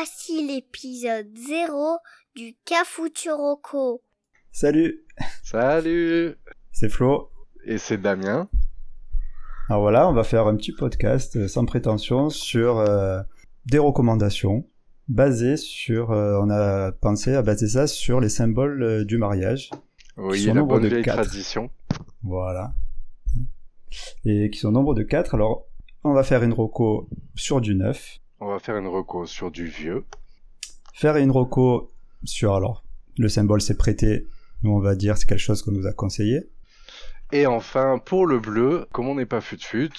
Voici l'épisode 0 du Cafuturoco. Salut, Salut c'est Flo. Et c'est Damien. Alors voilà, on va faire un petit podcast euh, sans prétention sur euh, des recommandations basées sur, euh, on a pensé à baser ça sur les symboles euh, du mariage. Oui, la nombre bonne de vieille quatre. tradition. Voilà. Et qui sont au nombre de 4. Alors, on va faire une roco sur du neuf. On va faire une reco sur du vieux. Faire une roco sur, alors, le symbole c'est prêté. Nous, on va dire c'est quelque chose qu'on nous a conseillé. Et enfin, pour le bleu, comme on n'est pas fut-fut,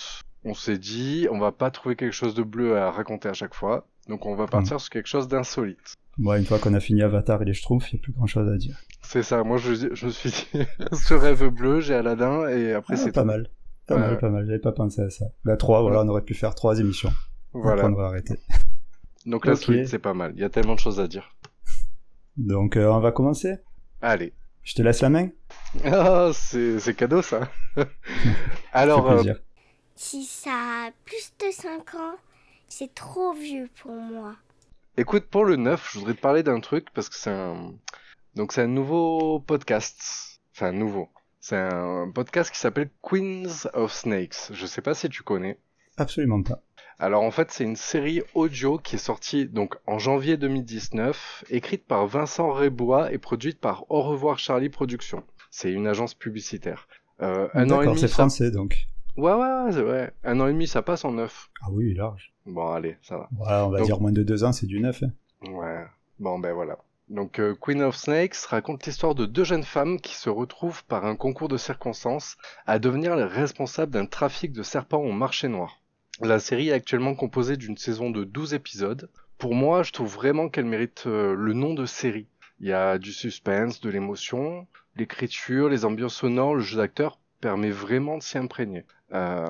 on s'est dit, on va pas trouver quelque chose de bleu à raconter à chaque fois. Donc on va partir sur quelque chose d'insolite. Moi, une fois qu'on a fini Avatar et les Schtroumpfs, il n'y a plus grand chose à dire. C'est ça, moi je, je me suis dit, ce rêve bleu, j'ai Aladdin, et après Ah, c'est pas tout. mal. Pas Ouais, mal, pas mal. J'avais pas pensé à ça. Bah, trois, voilà, on aurait pu faire trois émissions. Voilà. Après, on va arrêter. Donc la solide, c'est pas mal. Il y a tellement de choses à dire. Donc, euh, on va commencer. Allez. Je te laisse la main. Ah, c'est c'est cadeau ça. Alors, euh. Si ça a plus de 5 ans, c'est trop vieux pour moi. Écoute, pour le 9, je voudrais te parler d'un truc parce que c'est un... Donc c'est un nouveau podcast. Enfin, nouveau. C'est un podcast qui s'appelle Queens of Snakes. Je sais pas si tu connais. Absolument pas. Alors en fait, c'est une série audio qui est sortie donc en janvier 2019, écrite par Vincent Rébois et produite par Au revoir Charlie Productions. C'est une agence publicitaire. Euh, un an et demi, c'est ça... français, donc. Ouais, ouais, ouais. Un an et demi, ça passe en neuf. Ah oui, large. Bon, allez, ça va. Voilà, on va Donc- dire moins de deux ans, c'est du neuf. hein. Ouais, bon ben voilà. Donc euh, Queen of Snakes raconte l'histoire de deux jeunes femmes qui se retrouvent par un concours de circonstances à devenir les responsables d'un trafic de serpents au marché noir. La série est actuellement composée d'une saison de 12 épisodes. Pour moi, je trouve vraiment qu'elle mérite euh, le nom de série. Il y a du suspense, de l'émotion, l'écriture, les ambiances sonores, le jeu d'acteur permet vraiment de s'y imprégner. Euh,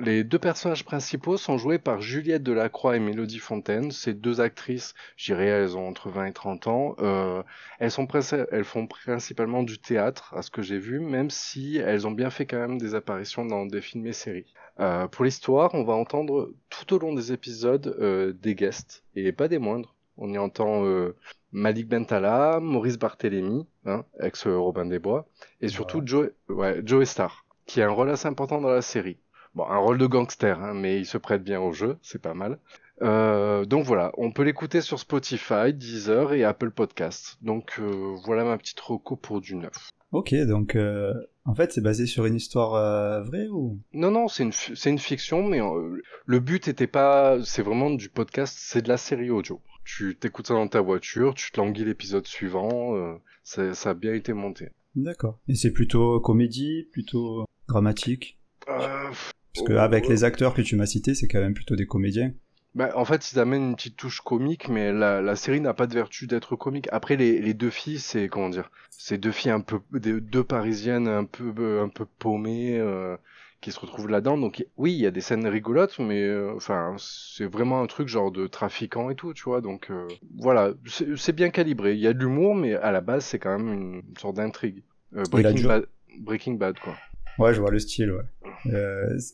les deux personnages principaux sont joués par Juliette Delacroix et Mélodie Fontaine. Ces deux actrices, je dirais, elles ont entre 20 et 30 ans. Euh, elles, sont elles font principalement du théâtre, à ce que j'ai vu, même si elles ont bien fait quand même des apparitions dans des films et séries. Euh, pour l'histoire, on va entendre tout au long des épisodes euh, des guests, et pas des moindres. On y entend euh, Malik Bentala, Maurice Barthélémy, hein, ex-Robin des Bois, et surtout Joe, ouais, Joe Star, qui a un rôle assez important dans la série. Bon, un rôle de gangster, hein, mais il se prête bien au jeu, c'est pas mal. Euh, donc voilà, on peut l'écouter sur Spotify, Deezer et Apple Podcasts. Donc euh, voilà ma petite reco pour du neuf. Ok, donc euh, en fait, c'est basé sur une histoire euh, vraie ou? Non, non, c'est une, fi- c'est une fiction, mais euh, le but était pas, c'est vraiment du podcast, c'est de la série audio. Tu t'écoutes ça dans ta voiture, tu te languis l'épisode suivant, euh, ça, ça a bien été monté. D'accord. Et c'est plutôt comédie, plutôt dramatique? Euh, Parce que avec les acteurs que tu m'as cités, c'est quand même plutôt des comédiens. Bah, en fait, ils amènent une petite touche comique, mais la, la série n'a pas de vertu d'être comique. Après, les, les deux filles, c'est comment dire, c'est deux filles un peu, des- deux parisiennes un peu, un peu paumées, euh, qui se retrouvent là-dedans. Donc, oui, il y a des scènes rigolotes, mais euh, enfin, c'est vraiment un truc genre de trafiquant et tout, tu vois. Donc, euh, voilà, c'est bien calibré. Il y a de l'humour, mais à la base, c'est quand même une, sorte d'intrigue. Euh, Breaking, Bad, Breaking Bad, quoi. Ouais, je vois le style, ouais.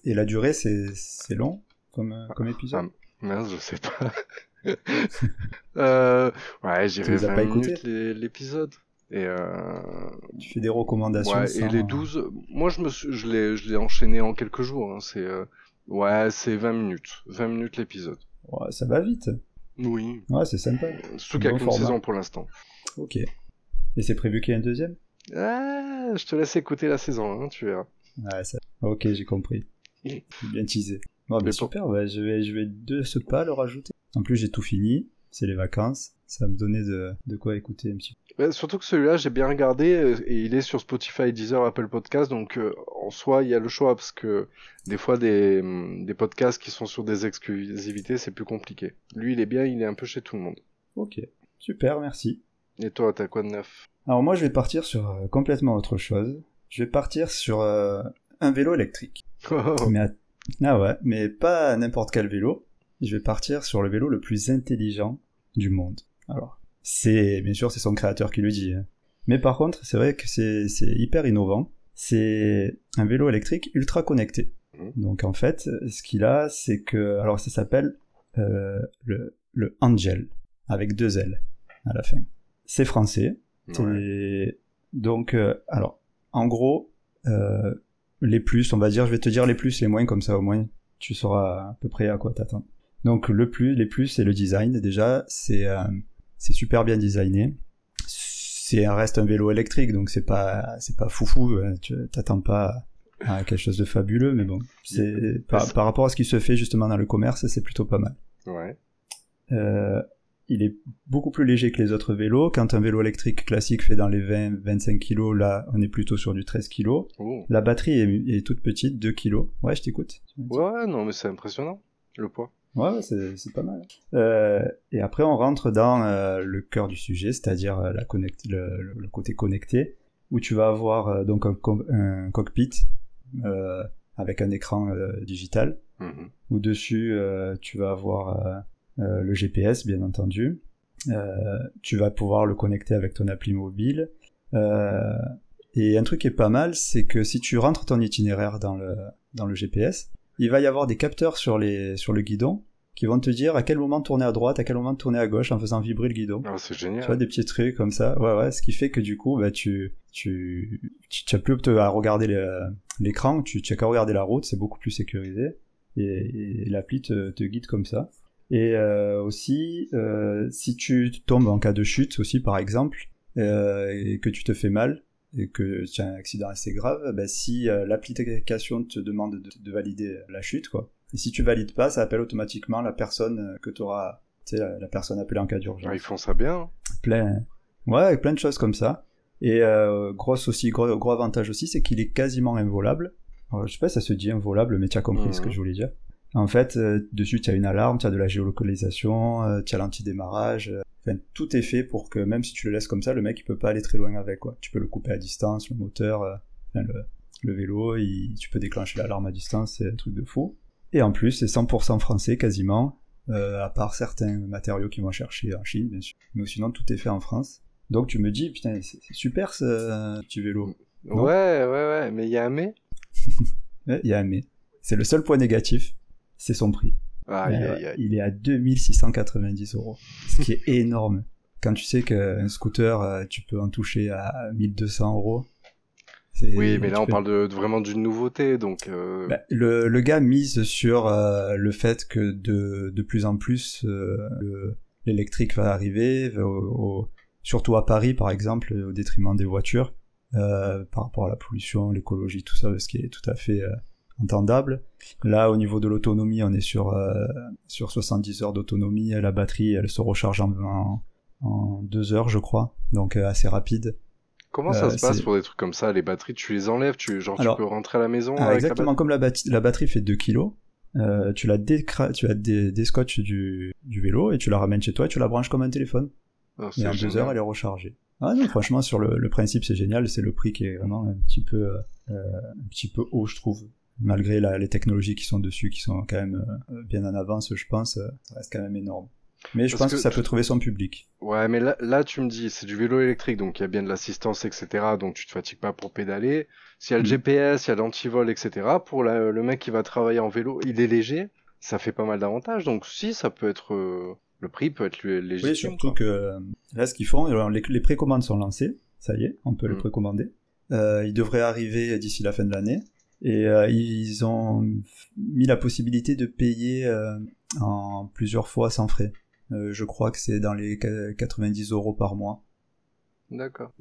Et la durée, c'est long comme, comme épisode? Mince, je sais pas. ouais, j'irai les as 20 pas minutes l'épisode. Et, euh, Tu fais des recommandations ouais, et les 12, moi je me suis, je l'ai, je l'ai enchaîné en quelques jours. Hein, c'est, euh, ouais, c'est 20 minutes, 20 minutes l'épisode. Ouais, ça va vite. Oui. Ouais, c'est sympa. A Bon qu'une saison pour l'instant. Ok. Et c'est prévu qu'il y ait un deuxième? Ah, je te laisse écouter la saison, hein, tu verras. Ouais, ça... Ok, j'ai compris. Bien teasé. Bon, mais Mais pour- super, ouais, je, vais, je vais de ce pas le rajouter. En plus, j'ai tout fini. C'est les vacances. Ça va me donner de, de quoi écouter un petit peu. Ouais, surtout que celui-là, j'ai bien regardé euh, et il est sur Spotify, Deezer, Apple Podcast. Donc, euh, en soi, il y a le choix parce que des fois, des, hum, des podcasts qui sont sur des exclusivités, c'est plus compliqué. Lui, il est bien, il est un peu chez tout le monde. Ok. Super, merci. Et toi, t'as quoi de neuf? Alors moi, je vais partir sur euh, complètement autre chose. Je vais partir sur euh, un vélo électrique. Mais à- Ah ouais, mais pas n'importe quel vélo. Je vais partir sur le vélo le plus intelligent du monde. Alors, c'est bien sûr c'est son créateur qui le dit. hein. Mais par contre, c'est vrai que c'est c'est hyper innovant. C'est un vélo électrique ultra connecté. Mhm. Donc en fait, ce qu'il a, c'est que alors ça s'appelle euh, le le Angel. avec deux L à la fin. C'est français. Donc, euh, alors, en gros, euh, les plus, on va dire, je vais te dire les plus, les moins, comme ça au moins tu sauras à peu près à quoi t'attendre. Donc le plus, les plus, c'est le design. Déjà, c'est euh, c'est super bien designé. C'est reste un vélo électrique, donc c'est pas c'est pas foufou. Hein. Tu t'attends pas à quelque chose de fabuleux, mais bon, c'est par, par, rapport à ce qui se fait justement dans le commerce, c'est plutôt pas mal. Ouais. Euh, il est beaucoup plus léger que les autres vélos. Quand un vélo électrique classique fait dans les 20-25 kg, là, on est plutôt sur du 13 kg. Oh. La batterie est, toute petite, 2 kg. Ouais, je t'écoute. Ouais, non, mais c'est impressionnant, le poids. Ouais, c'est pas mal. Euh, et après, on rentre dans euh, le cœur du sujet, c'est-à-dire euh, la connect le, le, côté connecté, où tu vas avoir donc un, un cockpit avec un écran digital, mm où dessus tu vas avoir euh, le GPS bien entendu. Euh, tu vas pouvoir le connecter avec ton appli mobile. Euh, et un truc qui est pas mal, c'est que si tu rentres ton itinéraire dans le, dans le GPS, il va y avoir des capteurs sur, les, sur le guidon qui vont te dire à quel moment tourner à droite, à quel moment tourner à gauche en faisant vibrer le guidon. Oh, c'est génial. Tu vois, des petits trucs comme ça. Ouais, ouais, ce qui fait que du coup, bah, tu, tu, tu, as plus à regarder l'écran, tu, tu as qu'à regarder la route, c'est beaucoup plus sécurisé. Et, l'appli te, te, guide comme ça. Et euh, aussi, euh, si tu tombes en cas de chute aussi, par exemple, euh, et que tu te fais mal, et que tu as un accident assez grave, bah, si l'application te demande de, valider la chute, quoi, et si tu valides pas, ça appelle automatiquement la personne que tu auras, tu sais, la, personne appelée en cas d'urgence. ils font ça bien. Hein. Plein, ouais, plein de choses comme ça. Et euh, gros aussi, gros, gros avantage aussi, c'est qu'il est quasiment involable. Alors, je sais pas si ça se dit involable, mais tu as compris ce que mmh. je voulais dire. En fait, euh, dessus, tu as une alarme, tu as de la géolocalisation, euh, tu as l'anti-démarrage. Euh, enfin, tout est fait pour que même si tu le laisses comme ça, le mec il peut pas aller très loin avec. Quoi. Tu peux le couper à distance, le moteur, enfin, le, vélo, tu peux déclencher l'alarme à distance, c'est un truc de fou. Et en plus, c'est 100% français quasiment, à part certains matériaux qu'ils vont chercher en Chine, bien sûr. Mais sinon, tout est fait en France. Donc tu me dis, putain, c'est super ce petit vélo. ouais, ouais, ouais, mais il y a un mais. Il y a un mais. C'est le seul point négatif c'est son prix. Euh, il est à 2690 euros, ce qui est énorme. Quand tu sais qu'un scooter, euh, tu peux en toucher à 1200 euros. Oui, mais là on parle de, vraiment d'une nouveauté, donc. Euh, bah, le, le, gars mise sur le fait que de, de plus en plus l'électrique va arriver, surtout à Paris par exemple, au détriment des voitures, par rapport à la pollution, l'écologie, tout ça, ce qui est tout à fait entendable. Là, au niveau de l'autonomie, on est sur, euh, sur 70 heures d'autonomie. La batterie, elle se recharge en, en, deux heures, je crois. Donc, euh, assez rapide. Comment ça se euh, passe pour des trucs comme ça? Les batteries, tu les enlèves tu, Genre, tu peux rentrer à la maison ah, Exactement, comme la, la, batterie fait 2 kilos, tu la, tu la dé déscotches du, du vélo et tu la ramènes chez toi et tu la branches comme un téléphone. Ah, et en deux heures, elle est rechargée. Ah non, franchement, sur le, le principe, c'est génial. C'est le prix qui est vraiment un petit peu, un petit peu haut, je trouve malgré les technologies qui sont dessus, qui sont quand même euh, bien en avance, je pense, euh, ça reste quand même énorme. Mais je pense que, ça peut trouver son public. Ouais, mais là, là tu me dis, c'est du vélo électrique, donc il y a bien de l'assistance, etc. Donc tu te fatigues pas pour pédaler. S'il y a le mm. GPS, il y a l'antivol, etc. Pour le mec qui va travailler en vélo, il est léger, ça fait pas mal d'avantages. Donc si, ça peut être... Euh, le prix peut être légitime. Oui, surtout que là, ce qu'ils font, les, les, précommandes sont lancées, ça y est, on peut les mm. précommander. Euh, ils devraient arriver d'ici la fin de l'année. Et euh, ils ont mis la possibilité de payer euh, en plusieurs fois sans frais. Euh, je crois que c'est dans les 90 euros par mois. D'accord.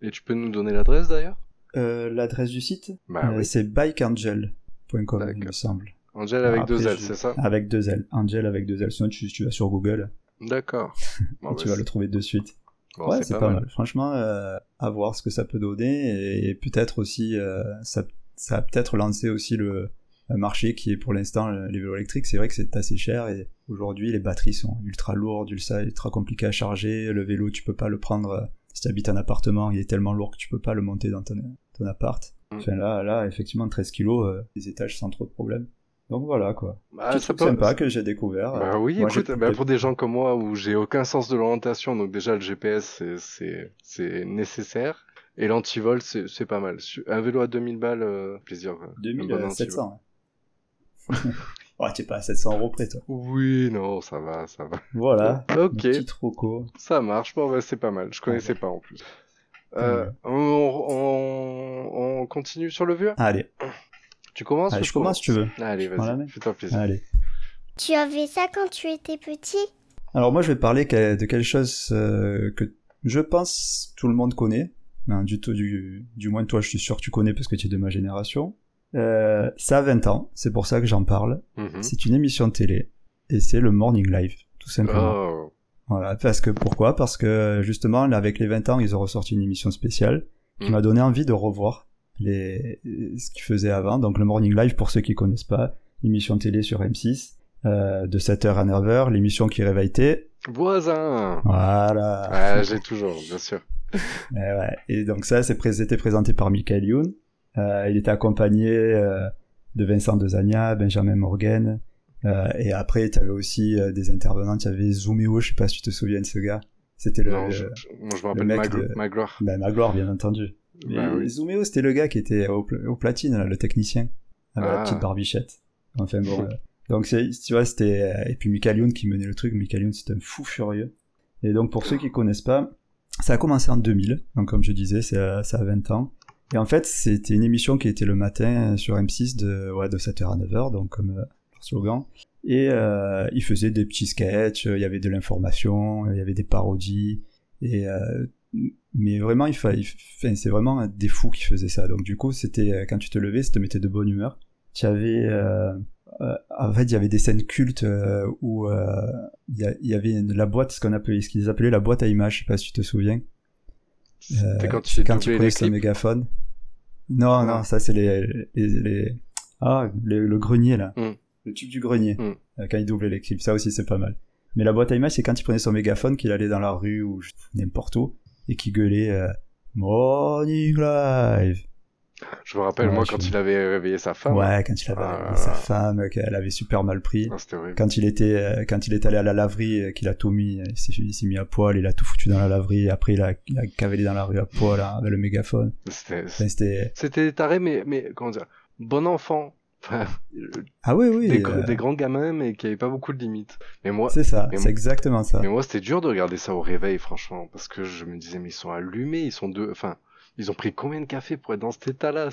Et tu peux nous donner l'adresse d'ailleurs? L'adresse du site? Bah, C'est bikeangel.com, il me semble. Angel avec deux L, c'est ça? Avec deux L. Angel avec deux L. Sinon, tu, tu vas sur Google. D'accord. tu vas le trouver de suite. ouais, c'est pas, mal. Franchement, à voir ce que ça peut donner et, peut-être aussi ça ça a peut-être lancé aussi le marché qui est pour l'instant les vélos électriques. C'est vrai que c'est assez cher et aujourd'hui les batteries sont ultra lourdes, ultra, ultra compliquées à charger. Le vélo, tu peux pas le prendre euh, si tu habites un appartement, il est tellement lourd que tu peux pas le monter dans ton, ton appart. Mm. Enfin là, là, effectivement, 13 kilos, euh, les étages sans trop de problèmes. Donc voilà quoi. Bah, c'est sympa que j'ai découvert. Bah oui, écoute, bah, pour des gens comme moi où j'ai aucun sens de l'orientation, donc déjà le GPS c'est nécessaire. Et l'antivol, c'est pas mal. Un vélo à 2000 balles, euh, plaisir. 2700. Oh, t'es pas à 700 euros près, toi. Oui, non, ça va, ça va. Voilà. Ok. Troco. Ça marche, bon, bah, c'est pas mal. Je connaissais pas en plus. Euh, on, on, on continue sur le vieux? Allez. Tu commences Allez, ou je commence si tu veux. Allez, vas-y, fais-toi plaisir. Allez. Tu avais ça quand tu étais petit? Alors moi, je vais parler de quelque chose euh, que je pense tout le monde connaît. Ben, du, tout, du, du moins toi, je suis sûr que tu connais parce que tu es de ma génération. Euh, ça a 20 ans, c'est pour ça que j'en parle. Mhm. C'est une émission de télé et c'est le Morning Live, tout simplement. Oh. Voilà, parce que pourquoi? Parce que justement, là, avec les 20 ans, ils ont ressorti une émission spéciale qui Mm. m'a donné envie de revoir les ce qu'ils faisaient avant. Donc le Morning Live, pour ceux qui connaissent pas, émission de télé sur M6 euh, de 7h à 9h, l'émission qui réveille T. Voisin Voilà. Ah, j'ai toujours, bien sûr. Et, ouais. Et donc ça, c'était présenté par Michael Youn. Euh, il était accompagné euh, de Vincent Dezania, Benjamin Morgan. Euh, et après, tu avais aussi euh, des intervenants. Tu avais Zooméo, je sais pas si tu te souviens de ce gars. C'était le, non, le- je, je- moi, je me rappelle mec Maglo- de- Magloire. ben, Magloire, bien entendu. Et oui. C'était le gars qui était au, pl- au platine, là, le technicien, avec la Ah. petite barbichette. Enfin bon. euh, donc tu vois, c'était euh, et puis Michael Youn qui menait le truc. Michael Youn, c'était un fou furieux. Et donc pour ceux qui connaissent pas, ça a commencé en 2000. Donc comme je disais, à- ça a 20 ans. Et en fait, c'était une émission qui était le matin sur M6 de ouais de 7h à 9h, donc comme euh, slogan. Et euh, il faisait des petits sketchs, il y avait de l'information, il y avait des parodies. Et euh, mais vraiment, c'est vraiment des fous qui faisaient ça. Donc du coup, c'était euh, quand tu te levais, ça te mettait de bonne humeur. Tu avais, euh, en fait, il y avait des scènes cultes euh, où euh, il y, avait une- la boîte, ce qu'on appelait, ce qu'ils appelaient la boîte à images. Je sais pas si tu te souviens. Quand tu quand tu prenais clips. mégaphone. Non, non, Ah. ça c'est les, les, les- ah, les- le grenier là, Mm. le tube du grenier. Mm. Euh, Quand il doublait les clips, ça aussi c'est pas mal. Mais la boîte à images, c'est quand il prenait son mégaphone, qu'il allait dans la rue ou n'importe où et qu'il gueulait Morning Live. Je me rappelle, Ouais, moi, quand suis- il avait réveillé sa femme. Ouais, quand il avait Ah réveillé sa femme, qu'elle avait super mal pris. Ah. Quand il était, euh, quand il est allé à la laverie, euh, qu'il a tout mis, il s'est, il s'est mis à poil, il a tout foutu dans la laverie, et après il a, il a cavalé dans la rue à poil hein, avec le mégaphone. C'était Enfin, c'était, taré, mais, mais comment dire, bon enfant. Enfin, ah oui, oui, des, euh, des grands gamins, mais qui avaient pas beaucoup de limites. Mais moi, c'est ça, c'est exactement ça. mais moi, c'était dur de regarder ça au réveil, franchement, parce que je me disais, mais ils sont allumés, ils sont deux, enfin, ils ont pris combien de café pour être dans cet état-là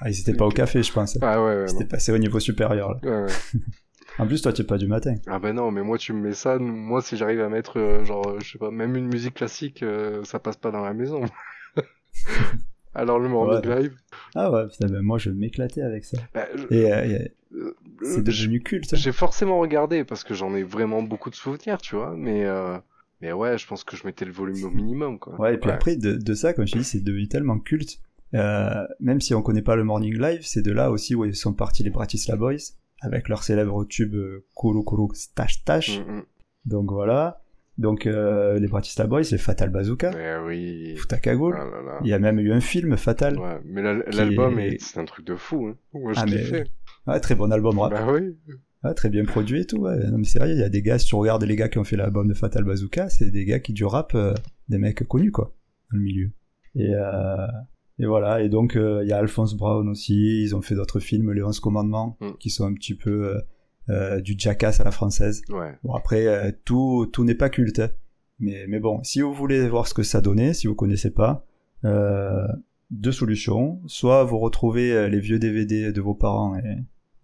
Ah, ils étaient pas au café, je pense. ah ouais, ouais, C'était passé au niveau supérieur. Là. non. Ouais, ouais. En plus, toi, tu es pas du matin. Ah ben non, mais moi tu me mets ça, moi si j'arrive à mettre euh, genre euh, je sais pas, même une musique classique, euh, ça passe pas dans la maison. Alors le morning Ouais. live, Ah ouais, putain, ben, moi, je m'éclatais avec ça. bah, je- Et euh, euh, c'est devenu culte. hein. j'ai forcément regardé parce que j'en ai vraiment beaucoup de souvenirs, tu vois, mais euh, mais ouais, je pense que je mettais le volume au minimum quoi. Ouais, et puis après, de, de ça, comme je te dis, c'est devenu tellement culte. Euh, même si on connaît pas le Morning Live, c'est de là aussi où ils sont partis les Bratislava Boys, avec leur célèbre tube euh, Kuru Kuru Stash Stash. Mm, mm. Donc voilà. Donc euh, les Bratislava Boys, les Fatal Bazooka, Mais oui. Fouta Cagoule. Ah là là. Il y a même eu un film Fatal. Ouais, mais la- l'album, est- est... c'est un truc de fou. Hein. Moi, je Ah, mais- kiffais. Ouais, très bon album rap. Bah oui. Ouais, très bien produit et tout. Ouais. Non mais sérieux, il y a des gars, si tu regardes les gars qui ont fait l'album de Fatal Bazooka, c'est des gars qui du rap, euh, des mecs connus quoi, dans le milieu. Et, euh, et voilà, et donc euh, il y a Alphonse Brown aussi, ils ont fait d'autres films, Les 11 Commandements, Mm. qui sont un petit peu euh, du jackass à la française. Ouais. Bon après, tout, tout n'est pas culte, hein. mais, mais bon, si vous voulez voir ce que ça donnait, si vous connaissez pas, euh, deux solutions. Soit vous retrouvez les vieux DVD de vos parents et,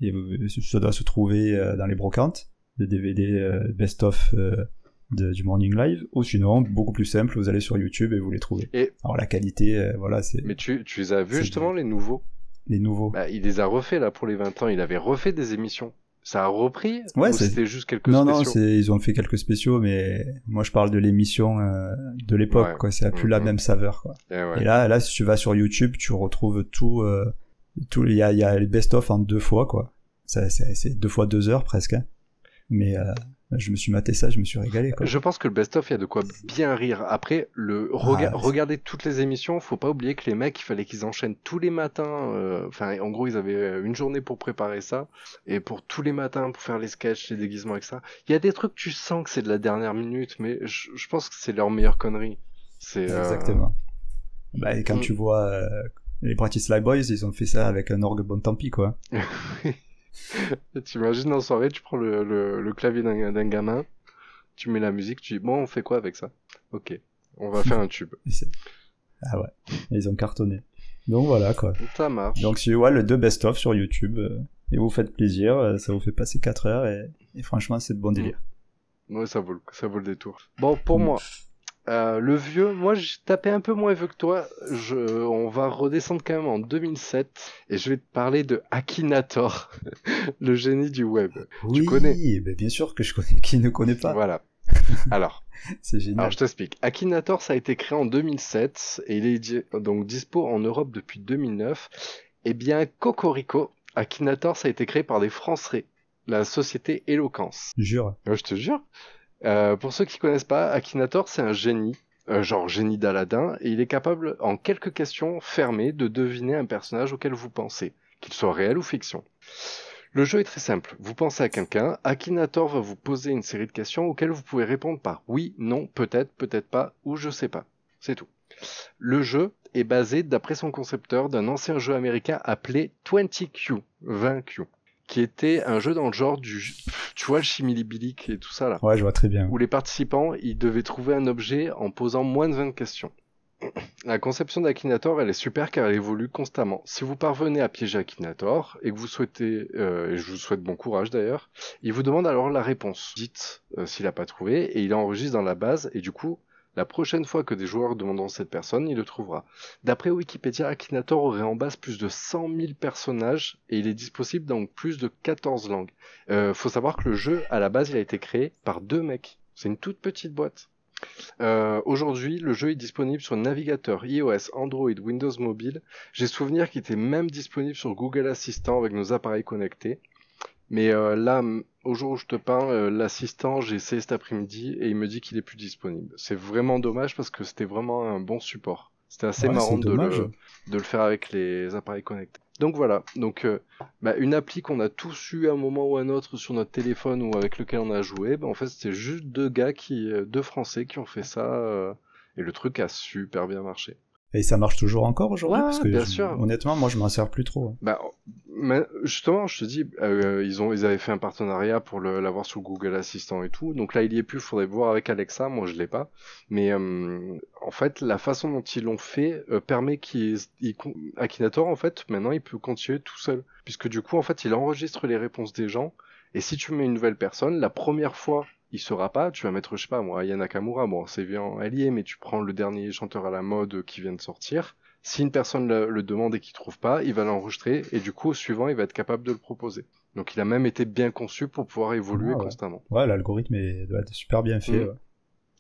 et vous- ça doit se trouver euh, dans les brocantes, le DVD euh, best-of euh, du Morning Live, ou sinon, beaucoup plus simple, vous allez sur YouTube et vous les trouvez. Et- Alors la qualité, euh, voilà, c'est Mais tu, tu les as vus justement, les nouveaux? Les nouveaux. Bah, il les a refait là pour les 20 ans. Il avait refait des émissions. Ça a repris? Ouais, c'était juste quelques non, non, spéciaux? c'est, ils ont fait quelques spéciaux, mais moi je parle de l'émission euh, de l'époque, Ouais. quoi. C'est plus la Mhm. même saveur, quoi. Eh ouais. Et là, là, si tu vas sur YouTube, tu retrouves tout, euh, tout, il y a, il y a les best-of en deux fois, quoi. C'est, deux fois deux heures presque. hein. Mais euh, je me suis maté ça, je me suis régalé, quoi. Je pense que le best-of, il y a de quoi bien rire. Après, le rega- Ah, regarder toutes les émissions, faut pas oublier que les mecs, il fallait qu'ils enchaînent tous les matins. euh, Enfin, en gros, ils avaient euh, une journée pour préparer ça. Et pour tous les matins, pour faire les sketchs, les déguisements, ça. Il y a des trucs, tu sens que c'est de la dernière minute, mais je, je pense que c'est leur meilleure connerie. C'est euh, Exactement. Bah, et quand Mm. tu vois les Bratislava Boys, ils ont fait ça avec un orgue bon tant pis, quoi. T'imagines en soirée, tu prends le, le, clavier d'un gamin, tu mets la musique, tu dis bon, on fait quoi avec ça? Ok, on va faire un tube. ah ouais, ils ont cartonné. Donc voilà quoi. Ça marche. Donc si vois le deux best-of sur YouTube, euh, et vous faites plaisir, euh, ça vous fait passer 4 heures, et, franchement c'est de bon délire. Ouais, ça vaut, ça vaut le détour. Bon, pour mm. moi, euh, le vieux, moi j'ai tapé un peu moins vieux que toi. Je, on va redescendre quand même en 2007 et je vais te parler de Akinator, le génie du web. Oui, tu connais ben Bien sûr que je connais. Qui ne connaît pas Voilà. Alors, c'est génial. Alors je t'explique. Akinator, ça a été créé en 2007 et il est donc dispo en Europe depuis 2009. Eh bien, Cocorico, Akinator, ça a été créé par des Français, la société Eloquence. Jure. je te jure. Euh, pour ceux qui connaissent pas, Akinator, c'est un génie, euh, genre génie d'Aladin, et il est capable, en quelques questions fermées, de deviner un personnage auquel vous pensez, qu'il soit réel ou fiction. Le jeu est très simple. Vous pensez à quelqu'un, Akinator va vous poser une série de questions auxquelles vous pouvez répondre par oui, non, peut-être, peut-être pas, ou je sais pas. C'est tout. Le jeu est basé, d'après son concepteur, d'un ancien jeu américain appelé 20Q, 20Q qui était un jeu dans le genre du, tu vois, le chimilibilique et tout ça là. Ouais, je vois très bien. Où les participants, ils devaient trouver un objet en posant moins de 20 questions. La conception d'Akinator, elle est super car elle évolue constamment. Si vous parvenez à piéger Akinator et que vous souhaitez, euh, et je vous souhaite bon courage d'ailleurs, il vous demande alors la réponse. Dites euh, s'il n'a pas trouvé et il enregistre dans la base et du coup, la prochaine fois que des joueurs demanderont cette personne, il le trouvera. D'après Wikipédia, Akinator aurait en base plus de 100 000 personnages et il est disponible dans plus de 14 langues. Euh, faut savoir que le jeu, à la base, il a été créé par deux mecs. C'est une toute petite boîte. Euh, Aujourd'hui, le jeu est disponible sur navigateur iOS, Android, Windows Mobile. J'ai souvenir qu'il était même disponible sur Google Assistant avec nos appareils connectés. Mais euh, là, au jour où je te parle, euh, l'assistant, j'ai essayé cet après-midi et il me dit qu'il est plus disponible. C'est vraiment dommage parce que c'était vraiment un bon support. C'était assez marrant de le, de le, faire avec les appareils connectés. Donc voilà, donc euh, bah, une appli qu'on a tous eu à un moment ou à un autre sur notre téléphone ou avec lequel on a joué, bah, en fait c'était juste deux gars qui, deux Français qui ont fait ça et le truc a super bien marché. Et ça marche toujours encore aujourd'hui parce que bien sûr. honnêtement, moi je m'en sers plus trop. Bah, justement, je te dis, euh, ils ont, ils avaient fait un partenariat pour l'avoir sur Google Assistant et tout. Donc là, il y est plus. Faudrait voir avec Alexa. Moi, je l'ai pas. Mais euh, en fait, la façon dont ils l'ont fait euh, permet qu'il, Akinator, en fait, maintenant, il peut continuer tout seul, puisque du coup, en fait, il enregistre les réponses des gens. Et si tu mets une nouvelle personne, la première fois il sera pas, tu vas mettre, je sais pas moi, Yana Nakamura, bon, c'est bien allié, mais tu prends le dernier chanteur à la mode qui vient de sortir. Si une personne le, demande et qu'il trouve pas, il va l'enregistrer et du coup, au suivant, il va être capable de le proposer. Donc il a même été bien conçu pour pouvoir évoluer ah constamment. Ouais, l'algorithme doit être super bien fait. Mm.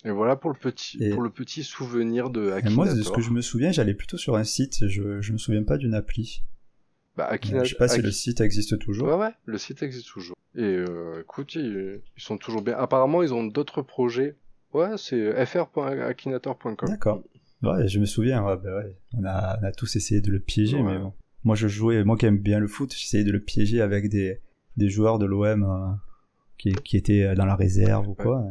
Et voilà pour le petit, pour le petit souvenir de Akinator. moi, de ce que je me souviens, j'allais plutôt sur un site. Je, je me souviens pas d'une appli. Bah, Akinator. Je sais pas si le site existe toujours. Ouais, ouais, le site existe toujours. Et euh, écoute, ils, sont toujours bien. Apparemment, ils ont d'autres projets. Ouais, c'est fr.akinator.com. D'accord. Ouais, je me souviens, bah ouais, on, a, on a tous essayé de le piéger, mais bon. Moi, je jouais, moi qui aime bien le foot, j'essayais de le piéger avec des, des joueurs de l'OM euh, qui, qui étaient dans la réserve ou quoi.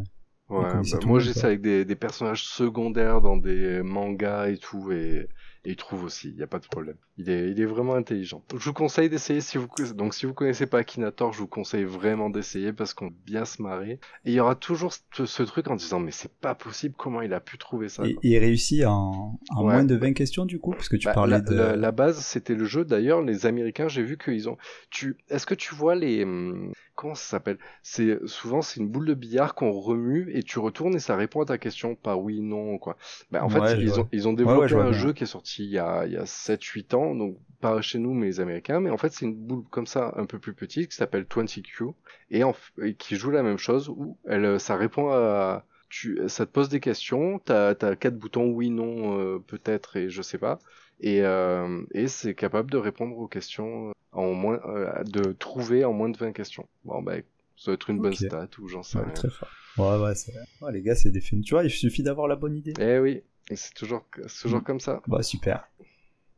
Ouais, bah, moi j'essaie avec des, des personnages secondaires dans des mangas et tout, et et il trouve aussi, il n'y a pas de problème. Il est, il est vraiment intelligent. Je vous conseille d'essayer si vous, donc si vous connaissez pas Akinator, je vous conseille vraiment d'essayer parce qu'on bien se marrer. Et il y aura toujours ce, truc en disant, mais c'est pas possible, comment il a pu trouver ça? Et il réussit en, en moins de 20 questions du coup, parce que tu bah, parlais de... La, base, c'était le jeu. D'ailleurs, les Américains, j'ai vu qu'ils ont, tu, est-ce que tu vois les, hum, comment ça s'appelle? C'est souvent c'est une boule de billard qu'on remue et tu retournes et ça répond à ta question par oui non quoi. Bah, en fait ils ont, ils ont développé un jeu qui est sorti il y a il y a 7 8 ans donc pas chez nous mais les américains mais en fait c'est une boule comme ça un peu plus petite qui s'appelle 20Q et, en, et qui joue la même chose où elle ça répond à tu, ça te pose des questions, t'as as quatre boutons oui, non, euh, peut-être et je sais pas, et, euh, et c'est capable de répondre aux questions en moins, euh, de trouver en moins de 20 questions. Bon, bah, ça doit être une bonne stat ou j'en sais rien. Très fort. Ouais, ouais, ouais, les gars, c'est des films. Tu vois, il suffit d'avoir la bonne idée. Eh oui, c'est toujours, toujours mm. comme ça. Bah, super.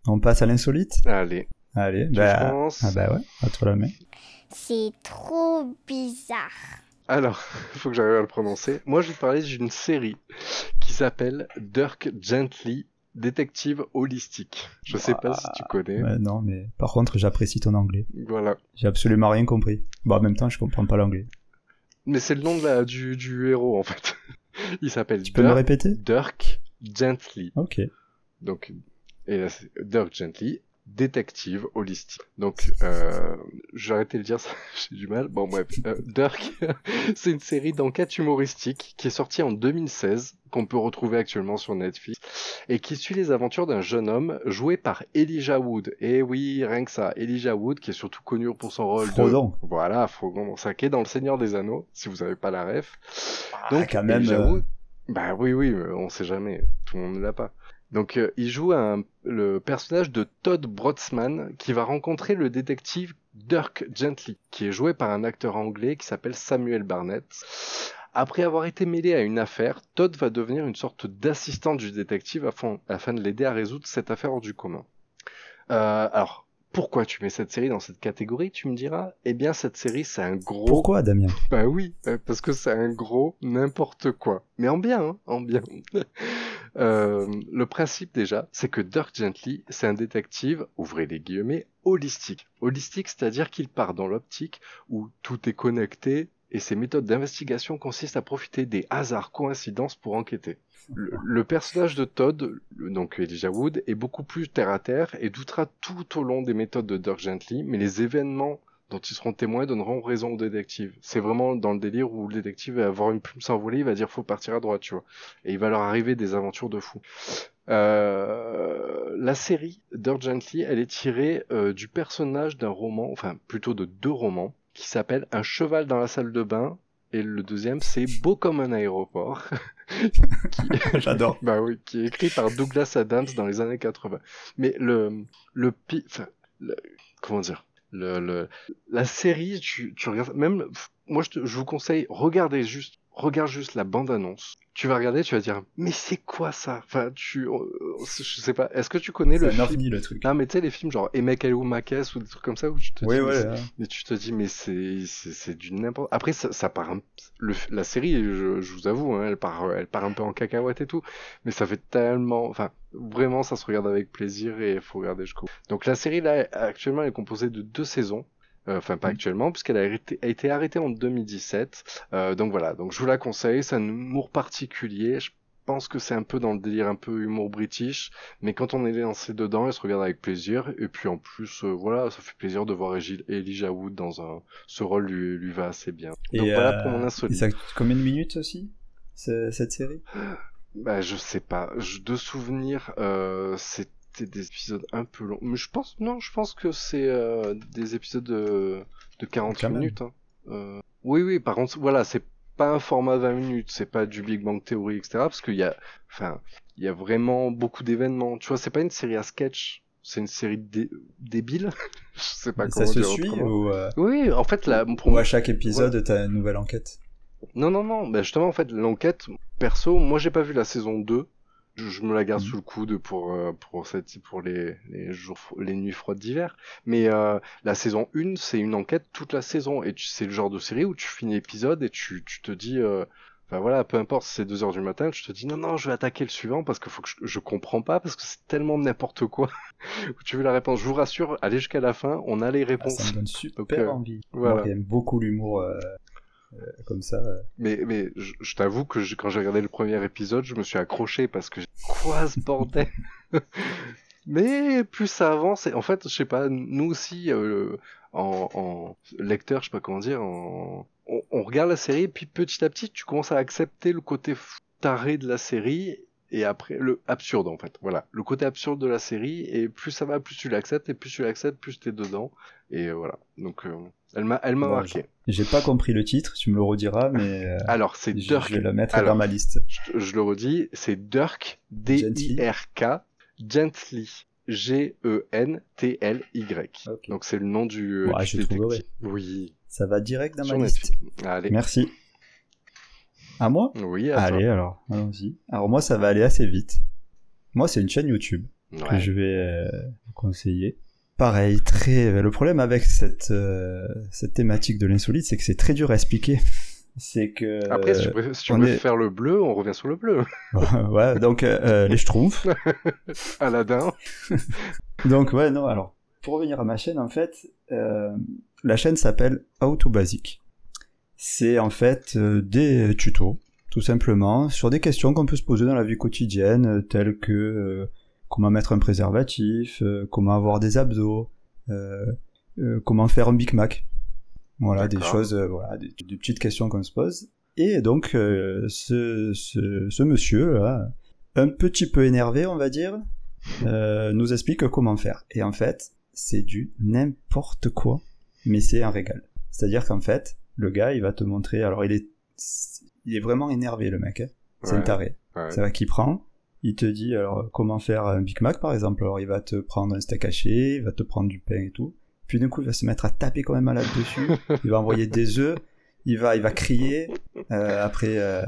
On passe à l'insolite? Allez. Allez, bah, ah bah ouais, à toi la main. C'est trop bizarre. Alors, il faut que j'arrive à le prononcer. Moi, je vais te parler d'une série qui s'appelle Dirk Gently détective holistique. Je sais pas si tu connais. non, mais par contre, j'apprécie ton anglais. Voilà. J'ai absolument rien compris. Bon, en même temps, je comprends pas l'anglais. Mais c'est le nom de la, du, du héros, en fait. Il s'appelle Tu peux me répéter? Dirk Gently. Ok. Donc, et là, Dirk Gently détective holistique. Donc, euh, j'ai arrêté de dire ça, j'ai du mal. Bon, bref, euh, Dirk, c'est une série d'enquête humoristique qui est sortie en 2016, qu'on peut retrouver actuellement sur Netflix, et qui suit les aventures d'un jeune homme joué par Elijah Wood. Et oui, rien que ça, Elijah Wood, qui est surtout connu pour son rôle Frodon. de... Voilà, Frodon, ça qui est dans Le Seigneur des Anneaux, si vous n'avez pas la ref. Ah, Donc, quand même... Elijah euh, Wood, bah oui, oui, on sait jamais, tout le monde ne l'a pas. Donc euh, il joue un, le personnage de Todd Brodsman qui va rencontrer le détective Dirk Gently, qui est joué par un acteur anglais qui s'appelle Samuel Barnett. Après avoir été mêlé à une affaire, Todd va devenir une sorte d'assistant du détective afin, afin de l'aider à résoudre cette affaire hors du commun. Euh, alors, pourquoi tu mets cette série dans cette catégorie, tu me diras? Eh bien, cette série, c'est un gros... Pourquoi, Damien? Bah oui, euh, parce que c'est un gros n'importe quoi. Mais en bien, hein, en bien. Euh, le principe déjà, c'est que Dirk Gently, c'est un détective, ouvrez les guillemets, holistique. Holistique, c'est-à-dire qu'il part dans l'optique où tout est connecté et ses méthodes d'investigation consistent à profiter des hasards coïncidences pour enquêter. Le, personnage de Todd, donc Elijah Wood, est beaucoup plus terre à terre et doutera tout au long des méthodes de Dirk Gently, mais les événements dont ils seront témoins donneront raison au détective. C'est vraiment dans le délire où le détective va avoir une plume s'envoler, il va dire faut partir à droite, tu vois. Et il va leur arriver des aventures de fou. Euh, la série d'Urgently, elle est tirée euh, du personnage d'un roman, enfin plutôt de deux romans, qui s'appelle Un cheval dans la salle de bain. Et le deuxième, c'est Beau comme un aéroport. J'adore. Bah oui, qui est écrit par Douglas Adams dans les années 80. Mais le, le, enfin, comment dire, le, le, la série, tu, tu regardes, même, moi je, je vous conseille, regardez juste, regarde juste la bande-annonce tu vas regarder, tu vas dire, mais c'est quoi ça? Enfin, tu, euh, je sais pas. Est-ce que tu connais le film? le truc. Non, mais tu sais les films genre Emek ou Makes ou des trucs comme ça où tu te oui, dis, ouais, mais, tu te dis, mais c'est c'est du n'importe. Après, ça, ça part un... le, la série, je, je vous avoue, hein, elle part elle part un peu en cacahuète et tout, mais ça fait tellement, enfin, vraiment, ça se regarde avec plaisir et il faut regarder jusqu'au. Donc la série là, actuellement, elle est composée de deux saisons. Euh, enfin pas mm. actuellement puisqu'elle a, été arrêtée en 2017. Euh, donc voilà, donc je vous la conseille, c'est un humour particulier. Je pense que c'est un peu dans le délire un peu humour british, mais quand on est lancé dedans, elle se regarde avec plaisir. Et puis en plus, euh, voilà, ça fait plaisir de voir Elijah Wood dans un, ce rôle lui, lui va assez bien. donc voilà pour mon insolite. Et ça combien de minutes aussi cette série? Bah, je sais pas. de souvenir, euh, c'est des épisodes un peu longs. Mais je pense, non, je pense que c'est euh, des épisodes de, de 40 minutes. Hein. Euh, oui, oui, par contre, voilà, c'est pas un format 20 minutes, c'est pas du Big Bang Theory, etc. Parce qu'il y a, enfin, il y a vraiment beaucoup d'événements. Tu vois, c'est pas une série à sketch. C'est une série débile. je sais pas comment ça se suit ou euh, Oui, en fait, là, pour moi, à chaque épisode, t'as une nouvelle enquête? Non, non, non. Ben justement, en fait, l'enquête, perso, moi, j'ai pas vu la saison 2 je, me la garde mhm. sous le coude pour euh, pour cette pour les les jours les nuits froides d'hiver mais euh, la saison 1 c'est une enquête toute la saison et c'est le genre de série où tu finis l'épisode et tu tu te dis euh, Enfin voilà, peu importe si c'est 2 heures du matin, je te dis non non, je vais attaquer le suivant parce que faut que je, comprends pas parce que c'est tellement n'importe quoi. tu veux la réponse, je vous rassure, allez jusqu'à la fin, on a les ah, réponses. ça me donne super envie. Voilà. Moi, beaucoup l'humour euh, comme ça. Euh. Mais, mais je, t'avoue que quand j'ai regardé le premier épisode, je me suis accroché parce que quoi ce bordel Mais plus ça avance, en fait, je sais pas, nous aussi, euh, en, en, lecteur, je sais pas comment dire, en, on, on, regarde la série, et puis petit à petit, tu commences à accepter le côté taré de la série, et après le absurde en fait. Voilà. Le côté absurde de la série et plus ça va plus tu l'acceptes et plus tu l'acceptes plus t'es dedans. Et voilà. Donc euh, elle m'a elle m'a marqué. j'ai pas compris le titre tu me le rediras mais euh, alors c'est Dirk je vais le mettre dans ma liste. je, le redis c'est Dirk D I R K Gently. G E N T L Y. Donc c'est le nom du, ouais, je oui. Ça va direct dans ma liste. Allez. merci à moi Oui, à Allez, alors, allons-y. Alors moi, ça va aller assez vite. Moi, c'est une chaîne YouTube que je vais euh, vous conseiller. Pareil, très. Le problème avec cette euh, cette thématique de l'insolite, c'est que c'est très dur à expliquer. c'est que. Après, si tu, préfères, si tu préfères le bleu, on revient sur le bleu. ouais, donc euh, les schtroumpfs. Aladdin. donc, ouais, non, alors, pour revenir à ma chaîne, en fait, euh, la chaîne s'appelle How to Basic. C'est en fait euh, des tutos, tout simplement, sur des questions qu'on peut se poser dans la vie quotidienne, telles que comment mettre un préservatif, comment avoir des abdos, comment faire un Big Mac voilà, des choses, euh, voilà, des, petites questions qu'on se pose. Et donc, euh, ce, ce, ce, monsieur, là, un petit peu énervé, on va dire, euh, nous explique comment faire. Et en fait, c'est du n'importe quoi, mais c'est un régal. C'est-à-dire qu'en fait, le gars, il va te montrer. Alors, il est, il est vraiment énervé, le mec. Hein. C'est un taré. Ça va qui prend. Il te dit alors comment faire un Big Mac par exemple. Alors il va te prendre un steak haché, il va te prendre du pain et tout. Puis d'un coup, il va se mettre à taper quand même malade dessus. Il va envoyer des œufs. Il va, il va crier. Euh, après, euh,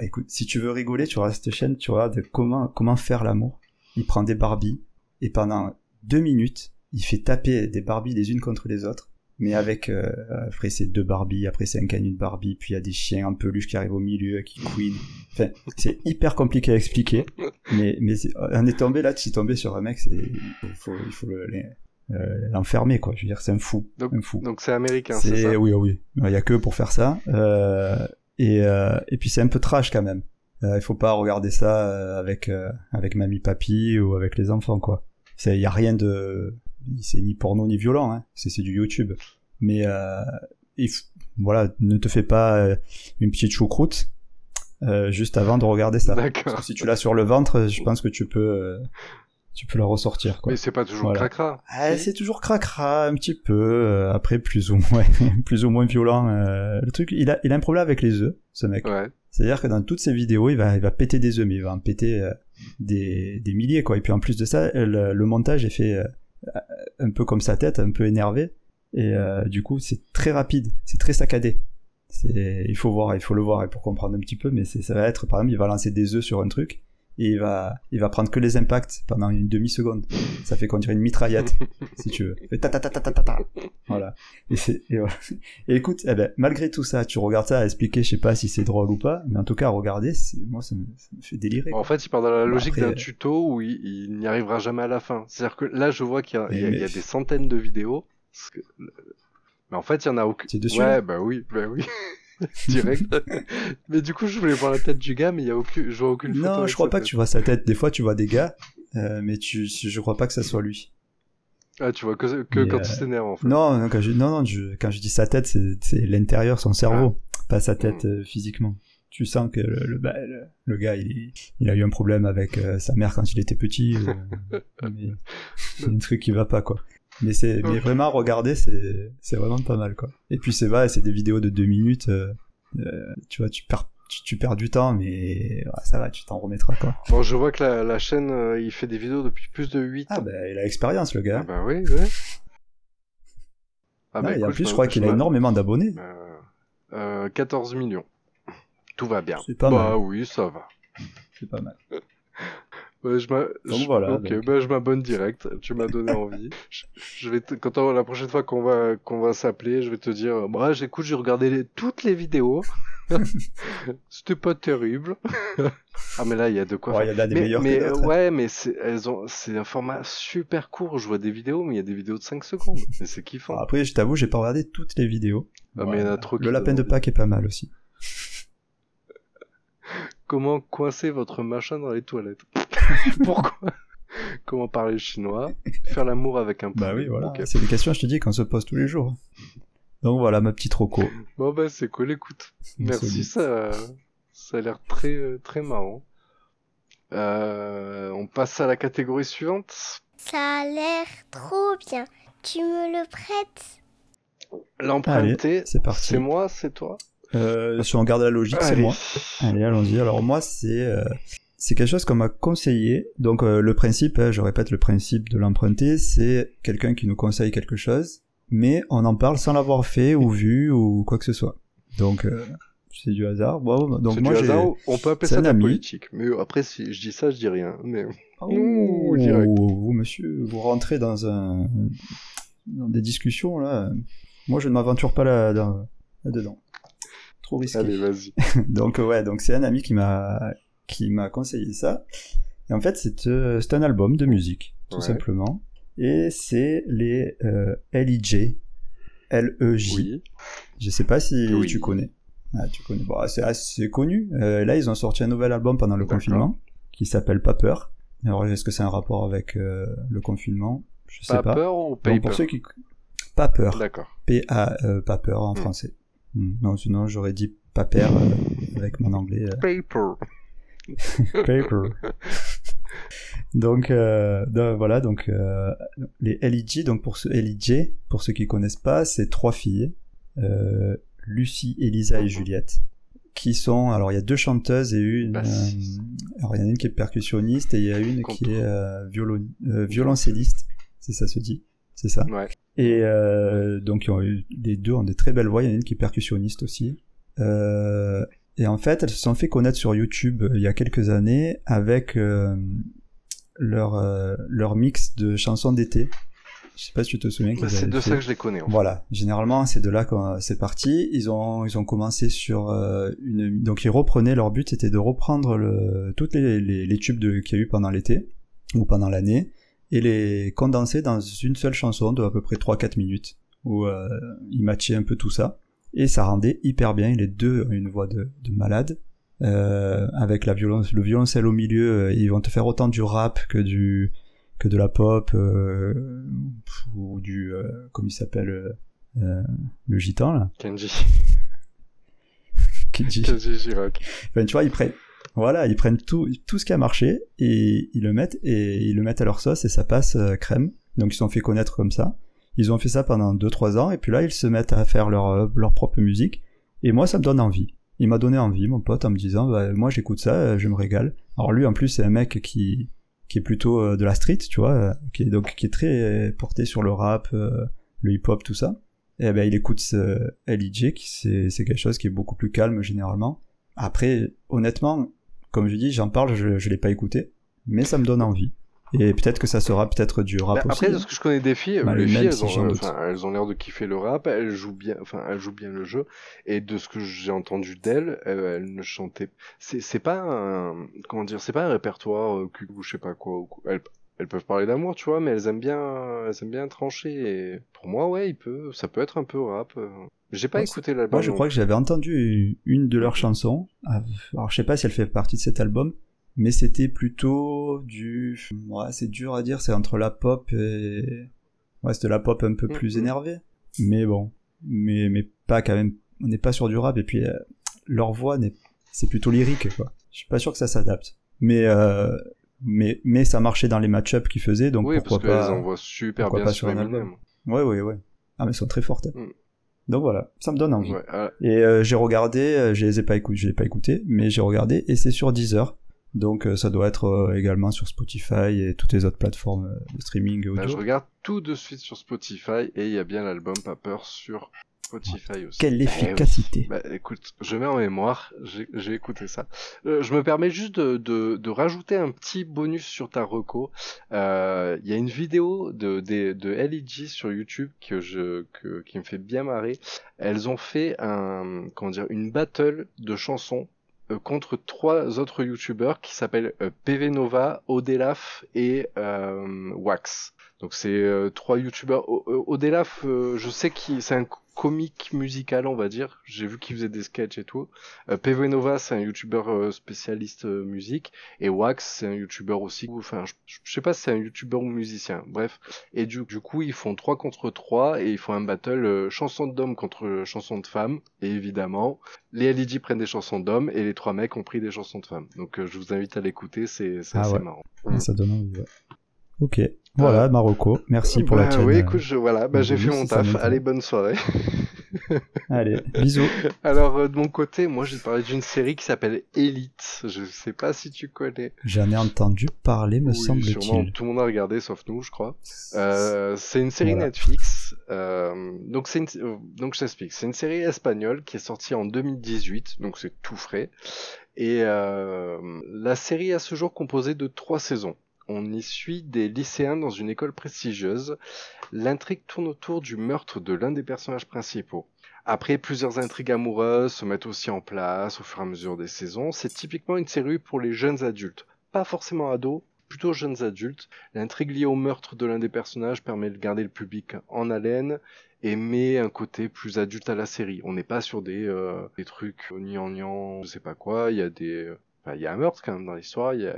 écoute, si tu veux rigoler, tu vois cette chaîne, tu vois de comment, comment faire l'amour. Il prend des Barbies et pendant deux minutes, il fait taper des Barbies les unes contre les autres. Mais avec, euh, après c'est deux Barbies, après c'est un canut de Barbie, puis il y a des chiens en peluche qui arrivent au milieu, qui queen. Enfin, c'est hyper compliqué à expliquer. Mais, mais on est tombé là, tu es tombé sur un mec, c'est, il faut, il faut le, euh, l'enfermer quoi. Je veux dire, c'est un fou. Donc, un fou. Donc c'est américain, c'est ça? Oui, oui. Il y a que pour faire ça. Euh, et, euh, et puis c'est un peu trash quand même. Euh, il faut pas regarder ça euh, avec euh, avec mamie papy ou avec les enfants quoi. Il y a rien de c'est ni porno ni violent hein. c'est du YouTube. Mais il voilà, ne te fais pas une petite choucroute juste avant de regarder ça. Parce que si tu l'as sur le ventre, je pense que tu peux tu peux la ressortir quoi. Mais c'est pas toujours cracra. Ah, c'est toujours cracra un petit peu euh, après plus ou moins plus ou moins violent euh, le truc il a il a un problème avec les œufs ce mec. Ouais. C'est-à-dire que dans toutes ses vidéos, il va il va péter des œufs mais il va en péter euh, des des milliers quoi et puis en plus de ça le, le montage est fait un peu comme sa tête, un peu énervé et du coup, c'est très rapide, c'est très saccadé. Il faut voir, il faut le voir pour comprendre un petit peu mais ça va être par exemple, il va lancer des œufs sur un truc et il va, il va prendre que les impacts pendant une demi-seconde. Ça fait qu'on dirait une mitraillette, si tu veux. ta ta ta ta ta ta. Voilà. Et, et, voilà. et écoute, eh ben, malgré tout ça, tu regardes ça à expliquer, je sais pas si c'est drôle ou pas, mais en tout cas, regarder, moi, ça me, ça me, fait délirer. En fait, il part dans la logique d'un tuto où il, il n'y arrivera jamais à la fin. C'est-à-dire que là, je vois qu'il y, a des centaines de vidéos. Que... Mais en fait, il y en a aucune. C'est dessus. Ouais, bah oui, bah oui. direct. mais du coup, je voulais voir la tête du gars, mais il y a aucune, je vois aucune photo. Non, je crois pas que tu vois sa tête. Des fois, tu vois des gars, euh, mais tu, je crois pas que ça soit lui. Ah, tu vois que, que quand euh... il s'énerve en fait. Non, non, quand je, non, non, je, quand je dis sa tête, c'est l'intérieur, son cerveau, ah. pas sa tête hmm. euh, physiquement. Tu sens que le, le, bah, le, gars, il, il, a eu un problème avec euh, sa mère quand il était petit. Euh, c'est un truc qui va pas, quoi. Mais c'est, mais vraiment regarder, c'est, c'est vraiment pas mal quoi. Et puis c'est vrai, c'est des vidéos de deux minutes. Euh, euh, tu vois, tu perds, tu, perds du temps, mais ça va, tu t'en remettras quoi. Bon, je vois que la, la chaîne, euh, il fait des vidéos depuis plus de 8 ah, ans. Ah bah, il a l'expérience le gars. Ah bah oui, oui. Ah, bah, et en plus, je crois qu'il a énormément d'abonnés. Euh, 14 millions. Tout va bien. C'est pas bah, mal. oui, ça va. C'est pas mal. Ouais, je donc voilà. Ok, bah, je m'abonne direct. Tu m'as donné envie. je, vais quand on... la prochaine fois qu'on va qu'on va s'appeler, je vais te dire, bah j'écoute, j'ai regardé les... toutes les vidéos. C'était pas terrible. ah mais là il y a de quoi. Ouais, il y a des meilleurs mais, ouais, mais c'est elles ont c'est un format super court. Je vois des vidéos, mais il y a des vidéos de 5 secondes. Mais c'est kiffant. Après, je t'avoue, j'ai pas regardé toutes les vidéos. Ah, mais il y en a trop. Le lapin de Pâques est pas mal aussi. Comment coincer votre machin dans les toilettes? Pourquoi Comment parler chinois Faire l'amour avec un poulet Bah oui, voilà. C'est des questions, je te dis, qu'on se pose tous les jours. Donc voilà, ma petite roco. Bon bah c'est cool, écoute. Merci, ça, ça a l'air très, très marrant. Euh, on passe à la catégorie suivante. Ça a l'air trop bien. Tu me le prêtes? L'emprunter, c'est parti. C'est moi, c'est toi? Euh, Si on garde la logique, c'est moi. Allez, allons-y. Alors moi, c'est euh, c'est quelque chose qu'on m'a conseillé. Donc euh, le principe, hein, je répète le principe de l'emprunter, c'est quelqu'un qui nous conseille quelque chose, mais on en parle sans l'avoir fait ou vu ou quoi que ce soit. Donc euh, c'est du hasard. Bon, donc moi j'ai. On peut appeler ça de la politique. Mais après, si je dis ça, je dis rien. Mais oh, vous, monsieur, vous rentrez dans un dans des discussions là. Moi, je ne m'aventure pas là, là dedans. trop risqué. Allez, vas-y. donc ouais, donc c'est un ami qui m'a qui m'a conseillé ça. Et en fait, c'est euh, un album de musique, tout Ouais. simplement. Et c'est les euh, L.I.J. L-E-J. Oui. Je sais pas si Oui. tu connais. Ah, tu connais. Bon, c'est assez connu. Euh, là, ils ont sorti un nouvel album pendant le confinement qui s'appelle Pas peur. Alors, est-ce que c'est un rapport avec euh, le confinement? Je sais Pas pas. peur ou Donc, paper pour ceux qui pas peur. D'accord. P-A, pas peur en Hmm. français. Hmm. Non, sinon j'aurais dit euh, avec mon anglais. euh, Paper. paper. donc, euh, donc, voilà, donc euh, les LIJ, donc pour ceux LIJ, pour ceux qui connaissent pas, c'est trois filles, euh, Lucie, Elisa et Juliette, qui sont, alors il y a deux chanteuses et une, alors il y en a une qui est percussionniste et il y a une qui est violon, violoncelliste, c'est ça se dit, c'est ça. Ouais. Et donc ils ont eu- les deux ont des très belles voix. Il y en a une qui est percussionniste aussi. Euh, et en fait, elles se sont fait connaître sur YouTube euh, il y a quelques années avec euh, leur euh, leur mix de chansons d'été. Je sais pas si tu te souviens Bah, c'est de fait. ça que je les connais. en fait. Voilà, généralement c'est de là que c'est parti. Ils ont ils ont commencé sur euh, une donc ils reprenaient leur but c'était de reprendre le toutes les les, les tubes qu'il y a eu pendant l'été ou pendant l'année et les condenser dans une seule chanson de à peu près 3-4 minutes où euh, ils matchaient un peu tout ça et ça rendait hyper bien. Les deux ont une voix de, de malade. Euh, avec la violon, le violoncelle au milieu, euh, ils vont te faire autant du rap que du que de la pop euh, ou du euh, comme il s'appelle le gitan là Kenji. Kenji Girac. Enfin, tu vois, ils prennent, voilà, ils prennent tout, tout ce qui a marché et ils le mettent et ils le mettent à leur sauce et ça passe crème. Donc ils se sont fait connaître comme ça. Ils ont fait ça pendant 2-3 ans et puis là ils se mettent à faire leur, euh, leur propre musique. Et moi ça me donne envie. Il m'a donné envie, mon pote, en me disant, bah, moi j'écoute ça, euh, je me régale. Alors lui en plus c'est un mec qui qui est plutôt euh, de la street, tu vois, qui est donc qui est très porté sur le rap, le hip-hop, tout ça. Et ben il écoute ce LIJ, qui c'est c'est quelque chose qui est beaucoup plus calme généralement. Après, honnêtement, comme je dis, j'en parle, je, je l'ai pas écouté, mais ça me donne envie. Et peut-être que ça sera peut-être du rap Bah, aussi. après, de ce que je connais des filles, Bah, les le filles, elles si ont, elles l'air de kiffer le rap, elles jouent bien, enfin, elles jouent bien le jeu. Et de ce que j'ai entendu d'elles, elles, elles ne chantaient. C'est, pas un, comment dire, c'est pas un répertoire euh, cul ou je sais pas quoi. ou. Elles, elles peuvent parler d'amour, tu vois, mais elles aiment bien, elles aiment bien trancher. Et pour moi, ouais, il peut, ça peut être un peu rap. euh. J'ai pas écouté l'album. Moi, je crois que j'avais entendu une de leurs chansons. Alors, je sais pas si elle fait partie de cet album, mais c'était plutôt du. Ouais, c'est dur à dire. C'est entre la pop et. Ouais, c'était la pop un peu plus Mhm. énervée. Mais bon, mais mais pas quand même. On n'est pas sur du rap et puis euh, leur voix. C'est plutôt lyrique quoi. Je suis pas sûr que ça s'adapte. Mais euh, mais mais ça marchait dans les match-up qu'ils faisaient, donc oui, pourquoi parce pas. envoient super pourquoi bien pas sur un album. Ouais, ouais, ouais. Ah, mais elles sont très fortes. Mm. Donc voilà, ça me donne envie. Ouais, ah, Et euh, j'ai regardé, je les ai pas écoutés, je l'ai pas écouté, mais j'ai regardé et c'est sur Deezer. Donc euh, ça doit être euh, également sur Spotify et toutes les autres plateformes euh, de streaming bah, je audio. regarde tout de suite sur Spotify et il y a bien l'album Pas peur sur Spotify aussi. Quelle Eh efficacité Bah écoute, je mets en mémoire, j'ai écouté ça. Euh, je me permets juste de, de, de rajouter un petit bonus sur ta reco. Euh, Il y a une vidéo de, de, de LEG sur YouTube que je, que, qui me fait bien marrer. Elles ont fait un, comment dire, une battle de chansons contre trois autres youtubeurs qui s'appellent euh, PV Nova, Odelaf et euh, Wax. Donc c'est euh, trois youtubeurs. O- Odelaf, euh, je sais qu'il c'est un comique musical, on va dire. J'ai vu qu'il faisait des sketchs et tout. Euh, PV Nova, c'est un youtubeur euh, spécialiste euh, musique. Et Wax, c'est un youtubeur aussi. Enfin, je, je sais pas si c'est un youtubeur ou musicien. Bref. Et du, du coup, ils font 3 contre 3 et ils font un battle euh, chanson d'homme contre euh, chanson de femme. Et évidemment, les LED prennent des chansons d'hommes et les trois mecs ont pris des chansons de femmes. Donc euh, je vous invite à l'écouter, c'est c'est Ah assez ouais. marrant. Ça donne envie, ouais. Ok, voilà, Marocco. Merci pour Bah la chaîne. Oui, écoute, je, voilà, bah, euh, j'ai fait mon taf. Allez, bonne soirée. Allez, bisous. Alors euh, de mon côté, moi j'ai parlé d'une série qui s'appelle Elite. Je sais pas si tu connais. J'en ai entendu parler, me Oui, semble-t-il. tout le monde a regardé sauf nous, je crois. Euh, c'est une série Voilà. Netflix. Euh, donc c'est une, euh, donc je t'explique. C'est une série espagnole qui est sortie en 2018, donc c'est tout frais. Et euh, la série est à ce jour composée de trois saisons. On y suit des lycéens dans une école prestigieuse. L'intrigue tourne autour du meurtre de l'un des personnages principaux. Après, plusieurs intrigues amoureuses se mettent aussi en place au fur et à mesure des saisons. C'est typiquement une série pour les jeunes adultes. Pas forcément ados, plutôt jeunes adultes. L'intrigue liée au meurtre de l'un des personnages permet de garder le public en haleine et met un côté plus adulte à la série. On n'est pas sur des, euh, des trucs gnangnan, je sais pas quoi. Il y a des, il y a un meurtre quand même dans l'histoire. Y a...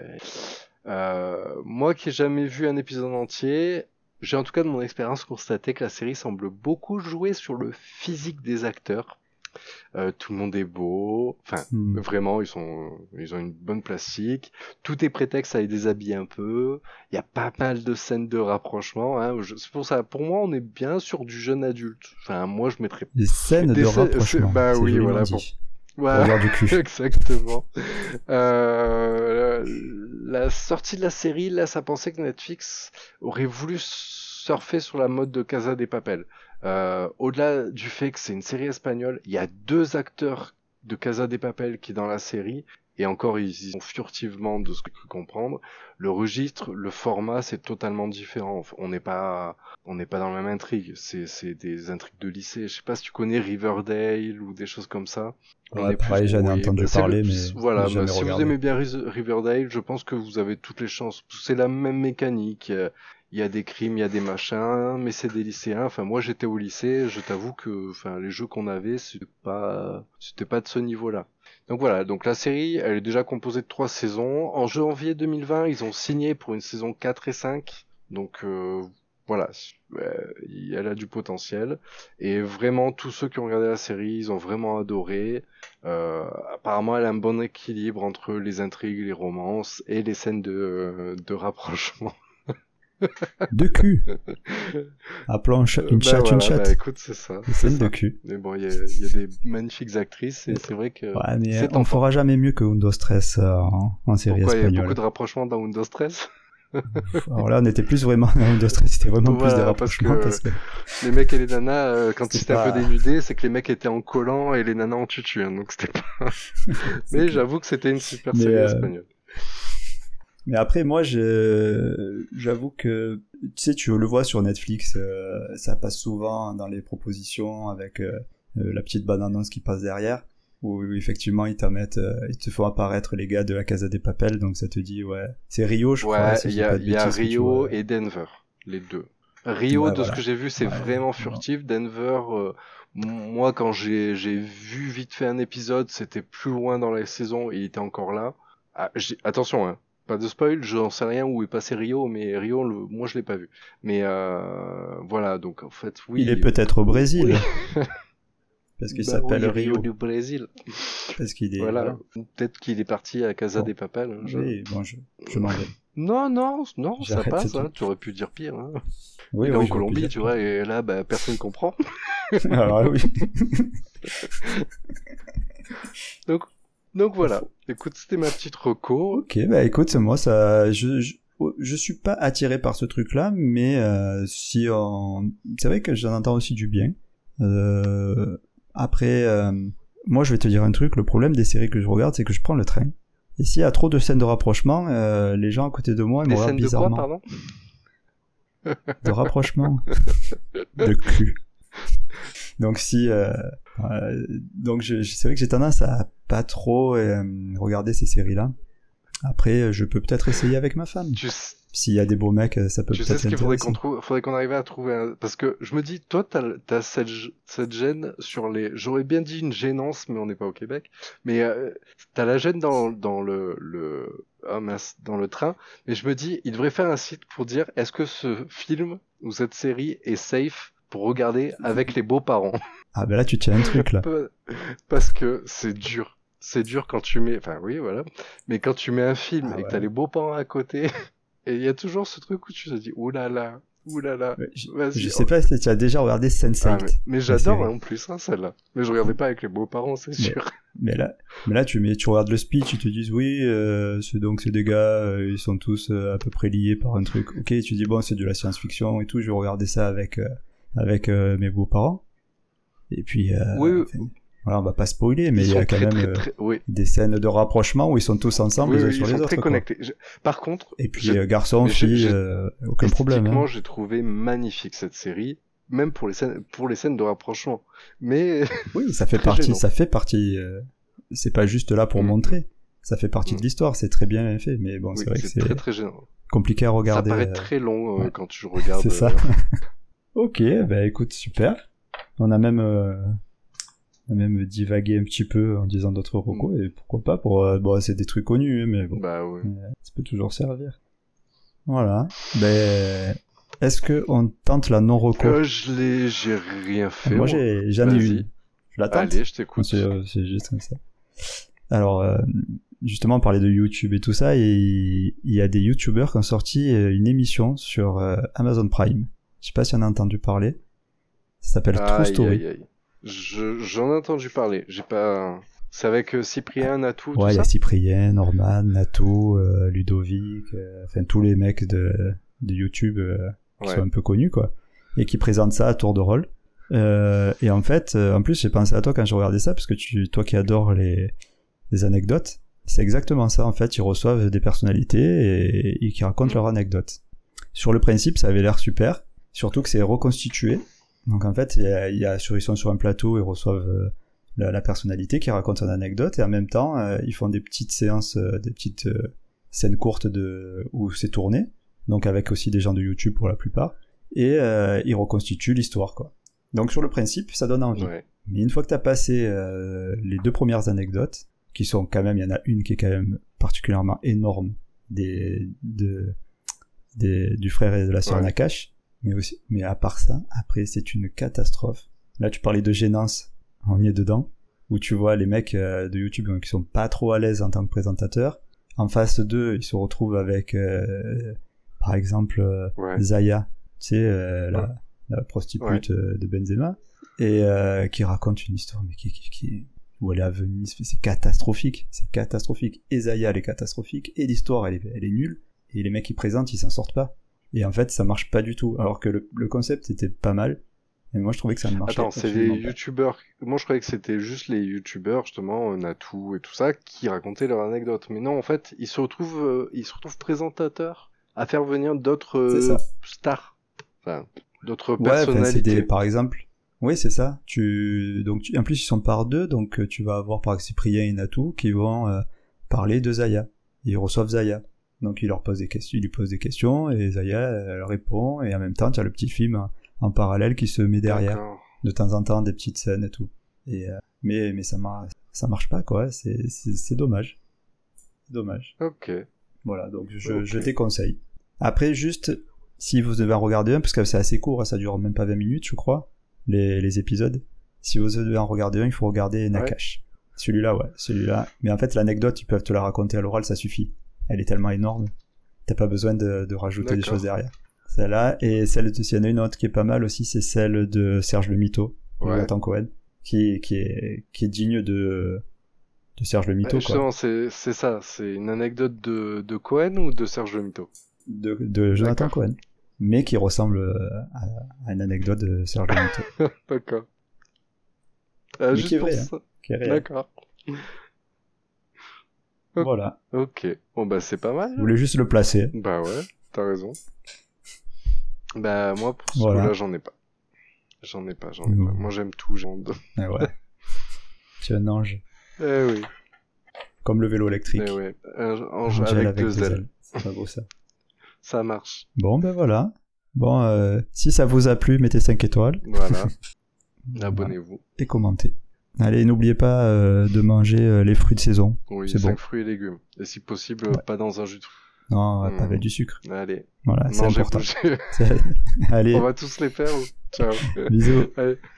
euh, moi qui ai jamais vu un épisode entier, j'ai en tout cas de mon expérience constaté que la série semble beaucoup jouer sur le physique des acteurs. Euh, tout le monde est beau, enfin Hmm. vraiment ils sont ils ont une bonne plastique. Tout est prétexte à les déshabiller un peu. Il y a pas mal de scènes de rapprochement. Hein. C'est pour ça, pour moi, on est bien sur du jeune adulte. Enfin moi je mettrais. Des scènes Des de scènes- rapprochement. bah oui, voilà. Pour Ouais. du cul. Exactement. Euh, la sortie de la série laisse à penser que Netflix aurait voulu surfer sur la mode de Casa des Papel. Euh, Au-delà du fait que c'est une série espagnole, il y a deux acteurs de Casa des Papel qui dans la série, et encore ils y sont furtivement de ce que j'ai cru comprendre. Le registre, le format, c'est totalement différent. On n'est pas, on n'est pas dans la même intrigue. C'est, c'est des intrigues de lycée. Je sais pas si tu connais Riverdale ou des choses comme ça. On Ouais, pareil, j'en ai entendu parler, le- mais voilà. bah, si vous aimez bien Riverdale, je pense que vous avez toutes les chances. C'est la même mécanique. Il y a des crimes, il y a des machins, mais c'est des lycéens. Enfin, moi, j'étais au lycée. Je t'avoue que, enfin, les jeux qu'on avait, c'était pas, c'était pas de ce niveau-là. Donc voilà. Donc la série, elle est déjà composée de trois saisons. En janvier 2020, ils ont signé pour une saison 4 et 5. Donc euh, voilà, euh, elle a du potentiel. Et vraiment, tous ceux qui ont regardé la série, ils ont vraiment adoré. Euh, apparemment, elle a un bon équilibre entre les intrigues, les romances et les scènes de, de rapprochement. De cul. Appelons ch- une Bah chatte une voilà, chatte. bah, écoute, c'est ça. C'est de ça. cul. Mais bon, il y a, il y a des magnifiques actrices et c'est vrai que Ouais, mais on tentant. fera jamais mieux que Windows 13 euh, en, série Pourquoi il y a espagnole. beaucoup de rapprochements dans Windows 13 Alors là, on était plus vraiment dans Windows 13, c'était vraiment plus des parce rapprochements que- parce que Les mecs et les nanas, euh, quand ils étaient un peu dénudés, c'est que les mecs étaient en collant et les nanas en tutu, hein, donc c'était pas... Mais j'avoue que c'était une super série euh, espagnole. Mais après, moi, j'avoue que, tu sais, tu le vois sur Netflix, euh, ça passe souvent dans les propositions avec euh, euh, la petite bande-annonce qui passe derrière, où effectivement ils, mettent, ils te font apparaître les gars de la Casa des Papel, donc ça te dit, ouais, c'est Rio, je crois. Ouais, il y a, y a Rio et Denver, les deux. Rio, Ouais, de voilà. ce que j'ai vu, c'est Ouais, vraiment furtif. Denver, euh, moi, quand j'ai vu vite fait un épisode, c'était plus loin dans la saison et il était encore là. Ah, attention, hein, pas de spoil, j'en sais rien où est passé Rio, mais Rio, le, moi, je l'ai pas vu. Mais euh, voilà, donc en fait, oui. Il est peut-être au Brésil, Oui. parce qu'il Bah s'appelle oui, Rio, du Brésil. parce qu'il est... Voilà. Peut-être qu'il est parti à Casa Bon. des Papel. hein, je- Oui, bon, je, je m'en vais. Non, non, non, ça passe. Hein. Tu aurais pu dire pire. Hein. Oui, oui, en Colombie, tu vois, et là, bah, personne comprend. Alors oui. Donc voilà. Écoute, c'était ma petite reco. Ok, bah écoute, moi ça, je, je, je suis pas attiré par ce truc-là, mais euh, si on, c'est vrai que j'en entends aussi du bien. Euh, après, euh, moi je vais te dire un truc. Le problème des séries que je regarde, c'est que je prends le train. Et s'il y a trop de scènes de rapprochement, euh, les gens à côté de moi ils me regardent scènes de quoi, bizarrement. pardon? De rapprochement, de cul. Donc si, euh, euh, donc je, je- c'est vrai que j'ai tendance à pas trop euh, regarder ces séries-là. Après, je peux peut-être essayer avec ma femme. Tu, S'il y a des beaux mecs, ça peut tu sais peut-être ce qu'il faudrait qu'on l'intéresser. trouve Faudrait qu'on arrive à trouver un... Parce que je me dis, toi, t'as as cette, gêne sur les... J'aurais bien dit une gênance, mais on n'est pas au Québec. Mais euh, t'as la gêne dans, dans le... le... ah mince, dans le train. Mais je me dis, il devrait faire un site pour dire, est-ce que ce film ou cette série est safe pour regarder avec les beaux-parents Ah ben là, tu tiens un truc là. Pa- Parce que c'est dur. C'est dur quand tu mets, enfin oui, voilà. Mais quand tu mets un film Ah et que ouais. t'as les beaux-parents à côté, et il y a toujours ce truc où tu te dis, oulala, oulala, Ouais, Je, vas-y. je sais pas si tu as déjà regardé Sense8. Ah, mais mais j'adore hein, en plus hein, celle-là. Mais je regardais pas avec les beaux-parents, c'est sûr. Mais là, mais là, tu mets, tu regardes le speech, ils te disent oui, euh, c'est donc c'est des gars, euh, ils sont tous euh, à peu près liés par un truc. Ok, tu dis bon, c'est de la science-fiction et tout. Je vais regarder ça avec avec euh, mes beaux-parents. Et puis, euh, Oui, enfin, Voilà, on va pas spoiler, mais il y a quand même des scènes de rapprochement où ils sont tous ensemble les uns sur les autres. Très connectés. Par contre, et puis garçon, fille, aucun problème. Hein. j'ai trouvé magnifique cette série même pour les scènes, pour les scènes de rapprochement. Mais oui, ça fait partie, ça fait partie. Euh, c'est pas juste là pour mm. montrer. Ça fait partie de mm. l'histoire. C'est très bien fait, mais bon, c'est vrai que c'est très, très compliqué à regarder. Ça paraît euh, très long euh, quand tu regardes. C'est ça. ok, bah écoute, super. On a même, on a même divagué un petit peu en disant d'autres recos mm. et pourquoi pas pour. bon, c'est des trucs connus, hein, mais bon. Bah oui. ça peut toujours servir. Voilà. Ben, est-ce que on tente la non reco euh, Je l'ai, j'ai rien fait. Moi, j'ai, j'en ai eu. Je l'attends. Allez, je t'écoute. C'est, c'est juste comme ça. Alors, euh, justement, on parlait de YouTube et tout ça, et il y a des YouTubers qui ont sorti euh, une émission sur euh, Amazon Prime. Je sais pas si on a entendu parler. Ça s'appelle True Story. Aïe, aïe. Je, j'en ai entendu parler. J'ai pas. C'est avec Cyprien, Natou, Ouais, il y a Cyprien, Norman, Natou, Ludovic, enfin tous les mecs de, de YouTube qui sont un peu connus, quoi, et qui présentent ça à tour de rôle. Euh, et en fait, euh, en plus, j'ai pensé à toi quand je regardais ça, parce que tu, toi qui adores les, les anecdotes, c'est exactement ça. En fait, ils reçoivent des personnalités et, qui racontent leurs anecdotes. Sur le principe, ça avait l'air super, surtout que c'est reconstitué. Donc en fait, il y a, y a sur, ils sont sur un plateau, ils reçoivent euh, la, la, personnalité qui raconte son anecdote et en même temps, euh, ils font des petites séances, des petites scènes courtes de où c'est tourné donc avec aussi des gens de YouTube pour la plupart, et euh, ils reconstituent l'histoire, quoi. Donc sur le principe, ça donne envie. Mais une fois que tu as passé euh, les deux premières anecdotes, qui sont quand même, il y en a une qui est quand même particulièrement énorme, des, de, des, du frère et de la sœur Nakash, mais aussi, mais à part ça, après c'est une catastrophe. Là tu parlais de gênance, on y est dedans, où tu vois les mecs euh, de YouTube qui sont pas trop à l'aise en tant que présentateurs. En face d'eux, ils se retrouvent avec euh, par exemple euh, Zaya, tu sais, euh, la, prostitute de Benzema, et qui raconte une histoire, mais qui, qui, qui où elle est à Venise, c'est catastrophique, c'est catastrophique. Et Zaya, elle est catastrophique, et l'histoire, elle est, elle est nulle, et les mecs qui présentent, ils s'en sortent pas. Et en fait, ça marche pas du tout. Alors que le, le concept était pas mal, mais moi je trouvais que ça ne marchait Attends, c'est les youtubeurs. Moi je croyais que c'était juste les youtubeurs, justement, Natou et tout ça, qui racontaient leurs anecdotes. Mais non, en fait, ils se retrouvent, ils se retrouvent présentateurs à faire venir d'autres euh, stars, enfin, d'autres personnalités. par exemple, oui, c'est ça. Tu donc en plus ils sont par deux, donc euh, tu vas avoir par exemple Cyprien et Natou qui vont euh, parler de Zaya. Ils reçoivent Zaya. Donc il leur pose des questions, il lui pose des questions et Zaya elle répond et en même temps tu as le petit film en parallèle qui se met derrière. De temps en temps des petites scènes et tout. Et mais mais ça marche ça marche pas quoi, c'est c'est dommage. Dommage. OK. Voilà, donc je, je déconseille. Après, juste, si vous devez en regarder un, parce que c'est assez court, hein, ça dure même pas 20 minutes, je crois, les, les épisodes. Si vous devez en regarder un, il faut regarder Nakash. Celui-là, ouais, celui-là. Mais en fait, l'anecdote, ils peuvent te la raconter à l'oral, ça suffit. Elle est tellement énorme. T'as pas besoin de, de rajouter des choses derrière. Celle-là, et celle de, s'il y en a une autre qui est pas mal aussi, c'est celle de Serge Le Mito, ouais. Cohen, qui, qui est, qui est digne de, de Serge Le Mito, Justement, c'est, ça. C'est une anecdote de, de Cohen ou de Serge Le Mito? De, de Jonathan Cohen. Mais qui ressemble euh, à, une anecdote de Serge Mito. D'accord. Euh, qui est vrai, hein, D'accord. Voilà. Ok. Bon, bah, c'est pas mal. Je voulais juste le placer. Bah ouais, t'as raison. Bah, moi, pour ce là j'en ai pas. J'en ai pas, j'en ai pas. Moi, j'aime tout, j'en Ah ouais. tu es un ange. Eh oui. Comme le vélo électrique. Eh ouais. Un ange avec, deux, ailes. C'est pas beau ça. ça marche. Bon, ben voilà. Bon, euh, si ça vous a plu, mettez 5 étoiles. Voilà. Abonnez-vous. Et commentez. Allez, n'oubliez pas euh, de manger euh, les fruits de saison. Oui, c'est bon. fruits et légumes. Et si possible, pas dans un jus de fruits. Non, pas hmm. avec du sucre. Allez. Voilà, c'est important. Allez. On va tous les faire. Ou... Ciao. Bisous. Allez.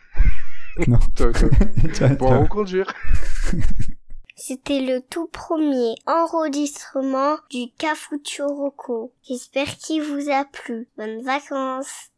Non. ciao, ciao. ciao, bon, conduire. C'était le tout premier enregistrement du Cafouture Rocco. J'espère qu'il vous a plu. Bonnes vacances.